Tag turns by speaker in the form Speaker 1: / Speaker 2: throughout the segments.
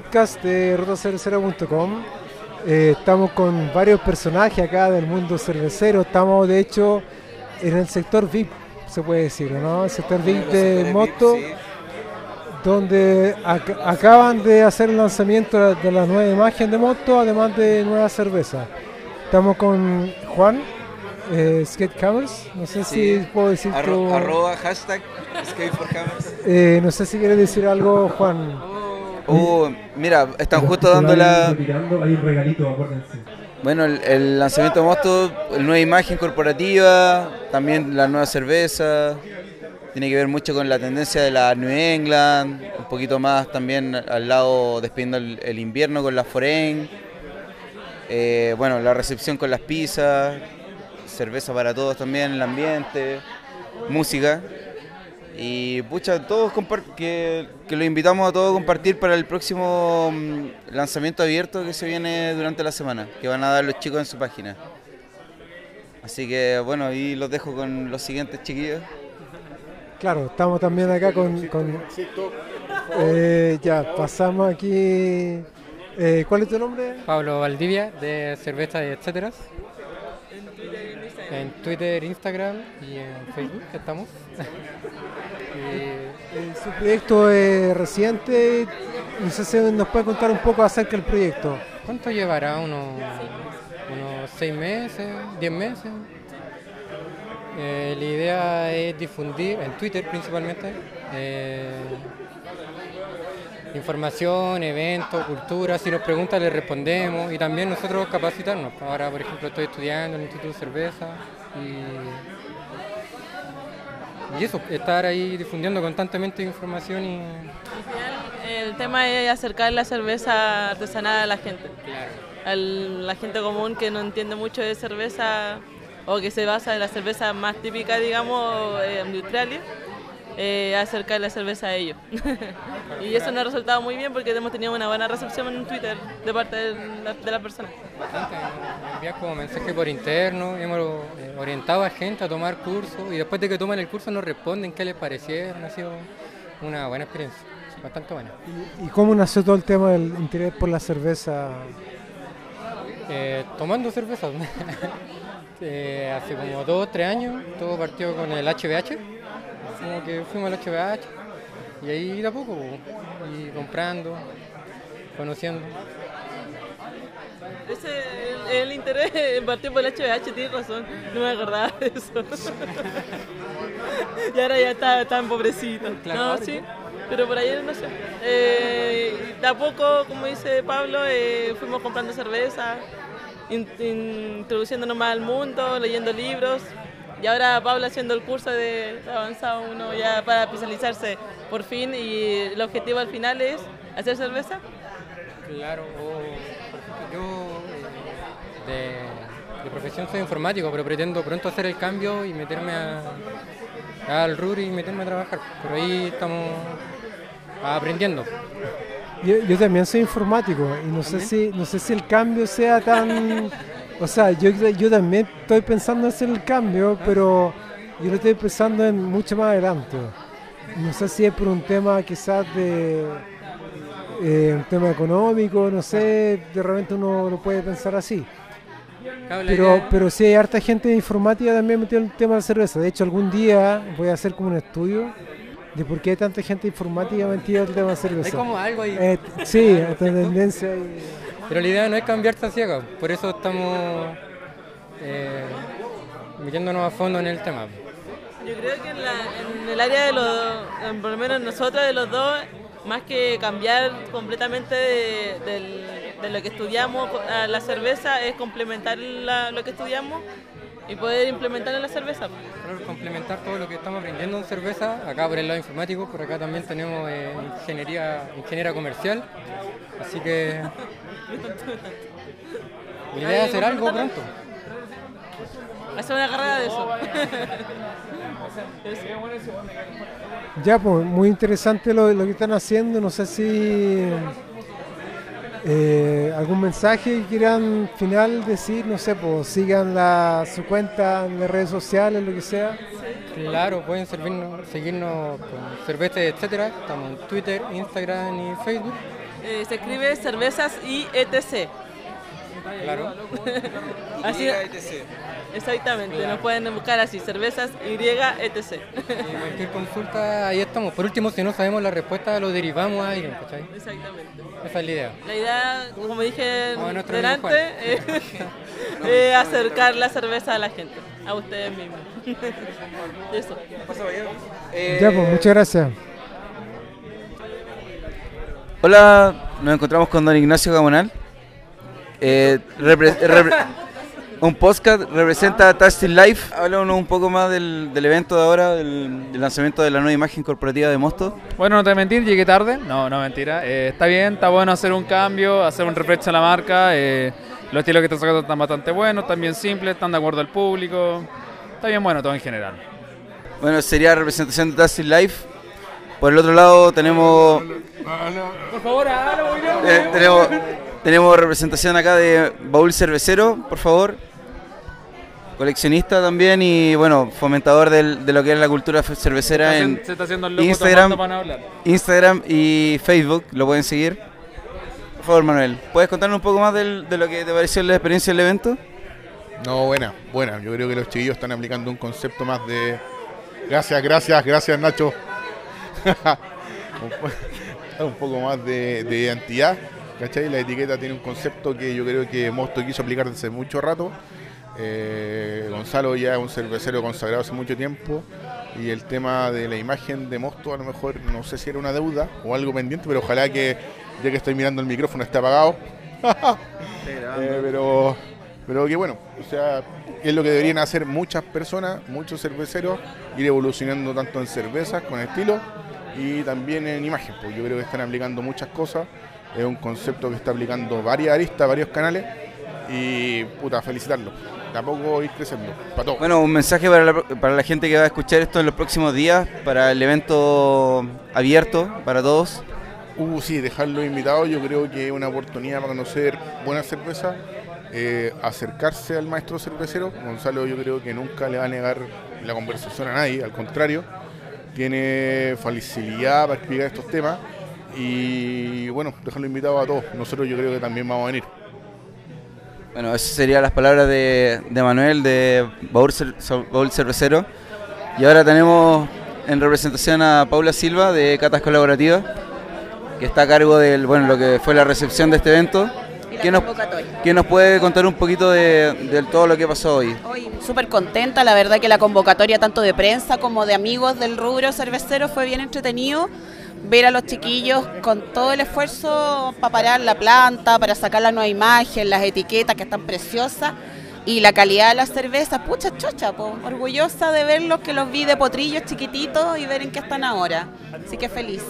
Speaker 1: podcast de rotocervecero.com. Eh, estamos con varios personajes acá del mundo cervecero. Estamos, de hecho, en el sector VIP, se puede decir, ¿no? El sector VIP de Moto, donde ac- acaban de hacer el lanzamiento de la nueva imagen de Moto, además de nueva cerveza. Estamos con Juan, eh, Skatecamers. No sé
Speaker 2: Sí.
Speaker 1: si puedo decir
Speaker 2: Arro-
Speaker 1: tu-
Speaker 2: arroba hashtag skate for Hammers.
Speaker 1: Eh, no sé si quieres decir algo, Juan.
Speaker 2: Uh, mira, están justo dando la.
Speaker 3: Retirando, hay un regalito, acuérdense.
Speaker 2: Bueno, el, el lanzamiento de Mosto, la nueva imagen corporativa, también la nueva cerveza. Tiene que ver mucho con la tendencia de la New England, un poquito más también al lado despidiendo el, el invierno con la Foreign. Eh, bueno, la recepción con las pizzas, cerveza para todos también, el ambiente, música. Y pucha, todos compar- que, que lo invitamos a todos a compartir para el próximo mm, lanzamiento abierto que se viene durante la semana, que van a dar los chicos en su página. Así que bueno, y los dejo con los siguientes chiquillos.
Speaker 1: Claro, estamos también acá con... con- Eh, ya, pasamos aquí... Eh, ¿Cuál es tu nombre?
Speaker 4: Pablo Valdivia de Cerveza y Etcétera. En Twitter, Instagram y en Facebook estamos. Y
Speaker 1: Eh, su proyecto es reciente. No sé si nos puede contar un poco acerca del proyecto.
Speaker 4: ¿Cuánto llevará? ¿Unos, seis meses? ¿Diez meses? Eh, la idea es difundir, en Twitter principalmente, eh, información, eventos, cultura. Si nos preguntan, le respondemos y también nosotros capacitarnos. Ahora, por ejemplo, estoy estudiando en el Instituto de Cerveza y eso, estar ahí difundiendo constantemente información y.
Speaker 5: El tema es acercar la cerveza artesanal a la gente.
Speaker 4: Claro.
Speaker 5: A la gente común que no entiende mucho de cerveza o que se basa en la cerveza más típica, digamos, eh, industriales, eh, acercar la cerveza a ellos. y eso nos ha resultado muy bien porque hemos tenido una buena recepción en Twitter de parte de la, de la persona.
Speaker 4: envían como mensaje por interno, hemos eh, orientado a gente a tomar cursos y después de que toman el curso nos responden qué les parecieron. Ha sido una buena experiencia, bastante buena.
Speaker 1: ¿Y cómo nació todo el tema del interés por la cerveza?
Speaker 4: Eh, tomando cervezas. Eh, hace como dos o tres años todo partió con el HBH. Como que fuimos al HBH y ahí a poco, y comprando, conociendo.
Speaker 5: Ese, el, el interés en partió por el HBH, tienes razón, no me acordaba de eso. y ahora ya está tan pobrecito.
Speaker 4: Claro.
Speaker 5: No, sí, pero por ahí no sé. Eh, de a poco, como dice Pablo, eh, fuimos comprando cerveza, in- introduciéndonos más al mundo, leyendo libros. Y ahora Pablo haciendo el curso de avanzado uno ya para especializarse por fin y el objetivo al final es hacer cerveza.
Speaker 4: Claro, o, por ejemplo, yo eh, de, de profesión soy informático, pero pretendo pronto hacer el cambio y meterme a- al RUR y meterme a trabajar. Pero ahí estamos aprendiendo.
Speaker 1: Yo, yo también soy informático y no sé si no sé si el cambio sea tan o sea yo, yo también estoy pensando en hacer el cambio pero yo lo estoy pensando en mucho más adelante no sé si es por un tema quizás de eh, un tema económico no sé de repente uno lo puede pensar así pero pero sí hay harta gente de informática también metido en el tema de la cerveza de hecho algún día voy a hacer como un estudio de por qué hay tanta gente informática metida en el tema de la cerveza
Speaker 4: hay como algo ahí.
Speaker 1: eh, sí, esta tendencia. y-
Speaker 4: Pero la idea no es cambiarse a ciegas, por eso estamos eh, metiéndonos a fondo en el tema.
Speaker 5: Yo creo que en, la- en el área de los, en- por lo menos nosotros de los dos, más que cambiar completamente de, lo que estudiamos a la cerveza, es complementar la- lo que estudiamos y poder implementar en la cerveza.
Speaker 4: Claro, complementar todo lo que estamos aprendiendo en cerveza, acá por el lado informático, por acá también tenemos eh, ingeniería, ingeniera comercial, así que la idea es hacer algo pronto.
Speaker 5: Hacer una carrera de eso.
Speaker 1: Ya, pues, muy interesante lo, lo que están haciendo. No sé si Eh, ¿Algún mensaje que quieran final decir? No sé, pues sigan la, su cuenta en las redes sociales, lo que sea.
Speaker 4: Claro, pueden servirnos, seguirnos con cervezas, etcétera. Estamos en Twitter, Instagram y Facebook.
Speaker 5: Eh, se escribe cervezas y etc.
Speaker 4: Claro.
Speaker 5: Así, exactamente, nos pueden buscar así, cervezas y etc.
Speaker 4: Y cualquier consulta, ahí estamos. Por último, si no sabemos la respuesta, lo derivamos a alguien, ¿cachai?
Speaker 5: Exactamente.
Speaker 4: Esa es la idea.
Speaker 5: La idea, como dije delante, es eh, acercar la cerveza a la gente, a ustedes mismos. Eso.
Speaker 1: Ya, pues muchas gracias.
Speaker 2: Hola, nos encontramos con don Ignacio Gamonal. Eh, un podcast representa Tasting Life. Háblanos un poco más del, del evento de ahora, del, del lanzamiento de la nueva imagen corporativa de Mosto.
Speaker 6: Bueno, no te voy a mentir, llegué tarde. No, no mentira. Eh, está bien, está bueno hacer un cambio, hacer un refresh a la marca. eh, los estilos que están sacando están bastante buenos, están bien simples, están de acuerdo al público. Está bien bueno todo en general.
Speaker 2: Bueno, sería representación de Tasting Life. Por el otro lado tenemos,
Speaker 6: Por favor,
Speaker 2: eh, tenemos, tenemos representación acá de Baúl Cervecero, por favor. Coleccionista también y bueno, fomentador del- de lo que es la cultura cervecera en
Speaker 6: se está haciendo el loco
Speaker 2: Instagram.
Speaker 6: tomando para no hablar.
Speaker 2: Instagram y Facebook, lo pueden seguir. Por favor, Manuel, ¿puedes contarnos un poco más del- de lo que te pareció la experiencia del evento?
Speaker 7: No, buena, buena. Yo creo que los chiquillos están aplicando un concepto más de. Gracias, gracias, gracias, Nacho. un, po- un poco más de, de identidad. ¿Cachai? La etiqueta tiene un concepto que yo creo que Mosto quiso aplicar desde mucho rato. Eh, Gonzalo ya es un cervecero consagrado hace mucho tiempo. Y el tema de la imagen de Mosto, a lo mejor no sé si era una deuda o algo pendiente, pero ojalá que, ya que estoy mirando el micrófono, esté apagado. Eh, pero, pero que bueno, o sea, es lo que deberían hacer muchas personas, muchos cerveceros, ir evolucionando tanto en cervezas, con estilo, y también en imagen, porque yo creo que están aplicando muchas cosas, es un concepto que está aplicando varias aristas, varios canales, y puta, felicitarlo. Tampoco ir creciendo, para todos.
Speaker 2: Bueno, un mensaje para la, para la gente que va a escuchar esto en los próximos días, para el evento abierto para todos.
Speaker 7: Uh, sí, dejarlo invitado, yo creo que es una oportunidad para conocer buena cerveza, eh, acercarse al maestro cervecero. Gonzalo yo creo que nunca le va a negar la conversación a nadie, al contrario, tiene facilidad para explicar estos temas y bueno, dejarlo invitado a todos. Nosotros yo creo que también vamos a venir.
Speaker 2: Bueno, esas serían las palabras de, de Manuel de Baúl, Baúl Cervecero. Y ahora tenemos en representación a Paula Silva de Catas Colaborativas, que está a cargo de bueno, lo que fue la recepción de este evento. ¿Qué nos, qué nos puede contar un poquito de, de todo lo que pasó hoy?
Speaker 8: Súper contenta, la verdad que la convocatoria tanto de prensa como de amigos del rubro cervecero fue bien entretenido. Ver a los chiquillos con todo el esfuerzo para parar la planta, para sacar la nueva imagen, las etiquetas que están preciosas y la calidad de las cervezas, pucha chocha, po. orgullosa de verlos que los vi de potrillos chiquititos y ver en qué están ahora. Así que feliz.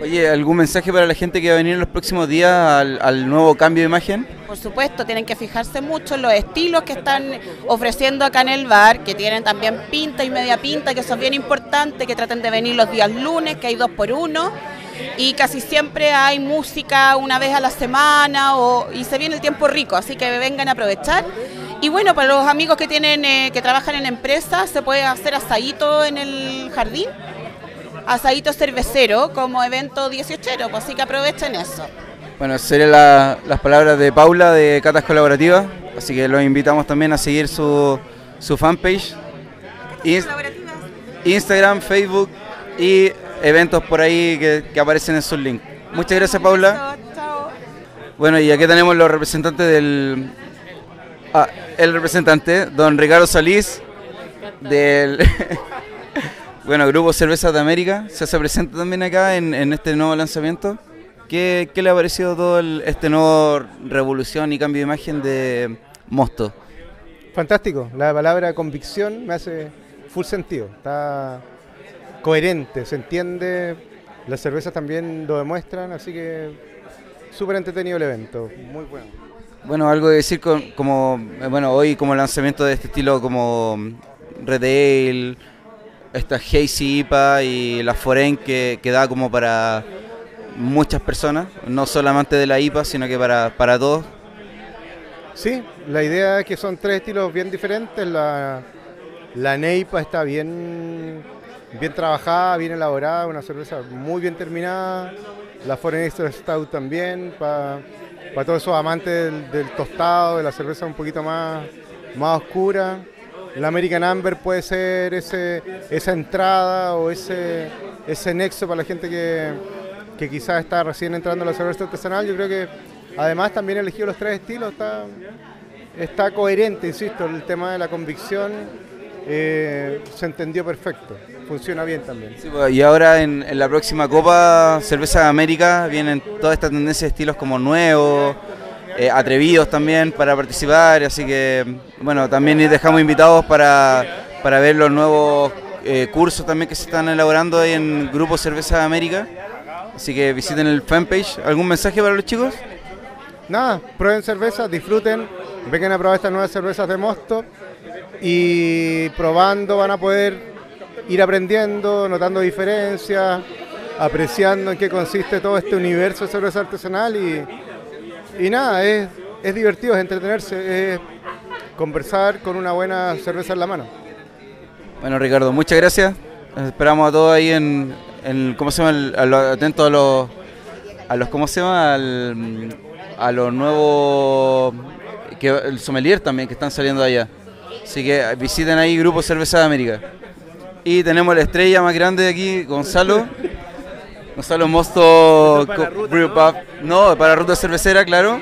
Speaker 2: Oye, ¿algún mensaje para la gente que va a venir en los próximos días al, nuevo cambio de imagen?
Speaker 8: Por supuesto, tienen que fijarse mucho en los estilos que están ofreciendo acá en el bar, que tienen también pinta y media pinta, que es bien importante, que traten de venir los días lunes, que hay dos por uno, y casi siempre hay música una vez a la semana o, y se viene el tiempo rico, así que vengan a aprovechar. Y bueno, para los amigos que tienen eh, que trabajan en empresas, se puede hacer asadito en el jardín, asadito cervecero como evento 18, pues así que aprovechen eso.
Speaker 2: Bueno, serían la- las palabras de Paula de Catas Colaborativas, así que los invitamos también a seguir su, su fanpage, Ins- Instagram, Facebook y eventos por ahí que, que aparecen en sus links. Muchas gracias Paula.
Speaker 8: Chao.
Speaker 2: Bueno, y aquí tenemos los representantes del... Ah, el representante, don Ricardo Solís, del... bueno, Grupo Cervezas de América, se hace presente también acá en, en este nuevo lanzamiento. ¿Qué, qué le ha parecido todo el- este nuevo revolución y cambio de imagen de Mosto?
Speaker 9: Fantástico, la palabra convicción me hace full sentido, está coherente, se entiende, las cervezas también lo demuestran, así que súper entretenido el evento, muy bueno.
Speaker 2: Bueno, algo que decir con- como, eh, bueno, hoy como lanzamiento de este estilo como mm, Red Ale, esta Hazy IPA y la Foren que, que da como para muchas personas, no solamente de la IPA, sino que para, para todos.
Speaker 9: Sí, la idea es que son tres estilos bien diferentes. La, la Neipa está bien, bien trabajada, bien elaborada, una cerveza muy bien terminada. La Foreign Extra Stout también, para todos esos amantes del, del tostado, de la cerveza un poquito más, más oscura. La American Amber puede ser ese, esa entrada o ese, ese nexo para la gente que, que quizás está recién entrando a la cerveza artesanal. Yo creo que además también elegido los tres estilos está, está coherente, insisto, el tema de la convicción eh, se entendió perfecto, funciona bien también.
Speaker 2: Pues, y ahora en, en la próxima Copa Cerveza de América vienen toda esta tendencia de estilos como nuevos, eh, atrevidos también para participar, así que bueno, también dejamos invitados para, para ver los nuevos eh, cursos también que se están elaborando ahí en Grupo Cerveza de América, así que visiten el fanpage. ¿Algún mensaje para los chicos?
Speaker 9: Nada, prueben cerveza, disfruten, vengan a probar estas nuevas cervezas de mosto y probando van a poder ir aprendiendo, notando diferencias, apreciando en qué consiste todo este universo de cerveza artesanal y, y nada, es, es divertido, es entretenerse, es conversar con una buena cerveza en la mano.
Speaker 2: Bueno, Ricardo, muchas gracias. Esperamos a todos ahí en, en ¿cómo se llama? A a los, a los, ¿cómo se llama? Al- a los nuevos, que el sommelier también que están saliendo allá. Así que visiten ahí Grupo Cerveza de América. Y tenemos la estrella más grande de aquí, Gonzalo. Mosto
Speaker 10: para
Speaker 2: Co-
Speaker 10: Ruta,
Speaker 2: Brew
Speaker 10: ¿no?
Speaker 2: Pub. No, para Ruta Cervecera, claro.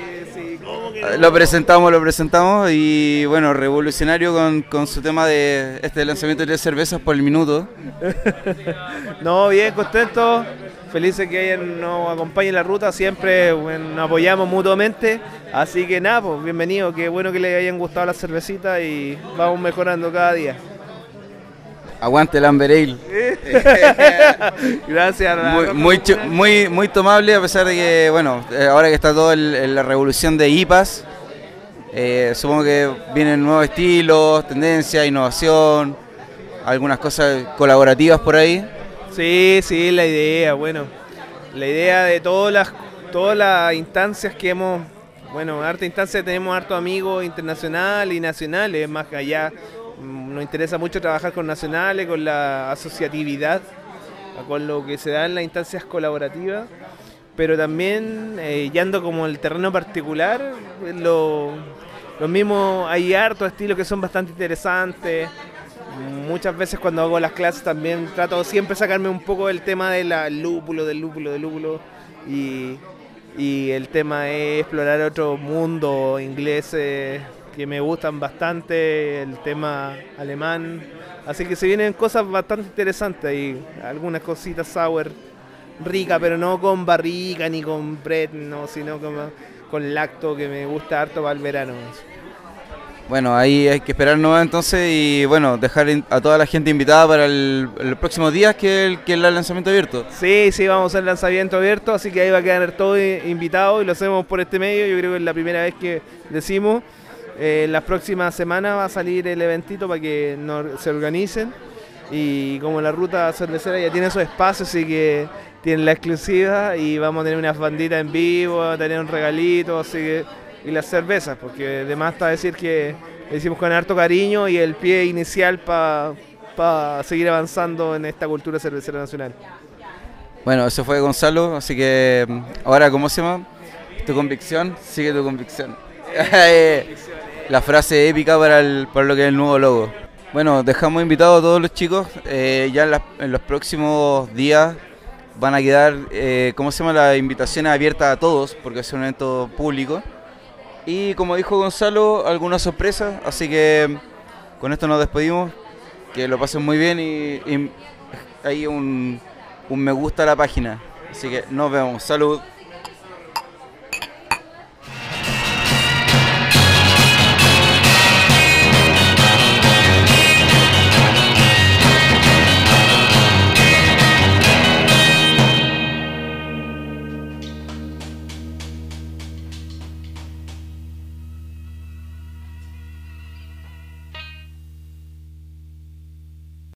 Speaker 2: Lo presentamos, lo presentamos y bueno, revolucionario con, con su tema de este lanzamiento de tres cervezas por el minuto.
Speaker 10: No, bien, contento. Felices que nos acompañen en la ruta. Siempre bueno, nos apoyamos mutuamente. Así que nada, pues bienvenido. Qué bueno que les hayan gustado las cervecitas y vamos mejorando cada día.
Speaker 2: Aguante el Amber Ale.
Speaker 10: Gracias.
Speaker 2: Muy, muy, muy, muy tomable a pesar de que, bueno, eh, ahora que está el- la revolución de IPAs, eh, supongo que vienen nuevos estilos, tendencias, innovación, algunas cosas colaborativas por ahí.
Speaker 10: Sí, sí, la idea, bueno, la idea de todas las, todas las instancias que hemos, bueno, harta instancia tenemos hartos amigos internacionales y nacionales, más que allá nos interesa mucho trabajar con nacionales, con la asociatividad, con lo que se da en las instancias colaborativas, pero también eh, yendo como el terreno particular, lo, lo mismo, hay hartos estilos que son bastante interesantes. Muchas veces cuando hago las clases también trato siempre sacarme un poco del tema del lúpulo, del lúpulo, del lúpulo. Y, y el tema es explorar otros mundos ingleses que me gustan bastante, el tema alemán. Así que se vienen cosas bastante interesantes y algunas cositas sour rica, pero no con barrica ni con bread, no, sino con, con lacto que me gusta harto para el verano.
Speaker 2: Bueno, ahí hay que esperar nueva entonces y bueno, dejar a toda la gente invitada para el, los próximos días que el, que el lanzamiento abierto.
Speaker 10: Sí, sí, vamos a hacer lanzamiento abierto, así que ahí va a quedar todo invitado y lo hacemos por este medio. Yo creo que es la primera vez que decimos. Eh, las próximas semanas va a salir el eventito para que se organicen. Y como la ruta cervecera ya tiene esos espacios, así que tienen la exclusiva y vamos a tener unas banditas en vivo, a tener un regalito, y las cervezas, porque además está decir que lo hicimos con harto cariño y el pie inicial para seguir avanzando en esta cultura cervecera nacional.
Speaker 2: Bueno, eso fue Gonzalo, así que mm, ahora, ¿cómo se llama? Tu convicción, sigue tu convicción. La frase épica para, el, para lo que es el nuevo logo. Bueno, dejamos invitados a todos los chicos. eh, ya en, en los próximos días van a quedar, eh, ¿cómo se llama? Las invitaciones abiertas a todos, porque es un evento público. Y como dijo Gonzalo, alguna sorpresa, así que con esto nos despedimos. Que lo pasen muy bien y, y hay un, un me gusta a la página. Así que nos vemos. Salud.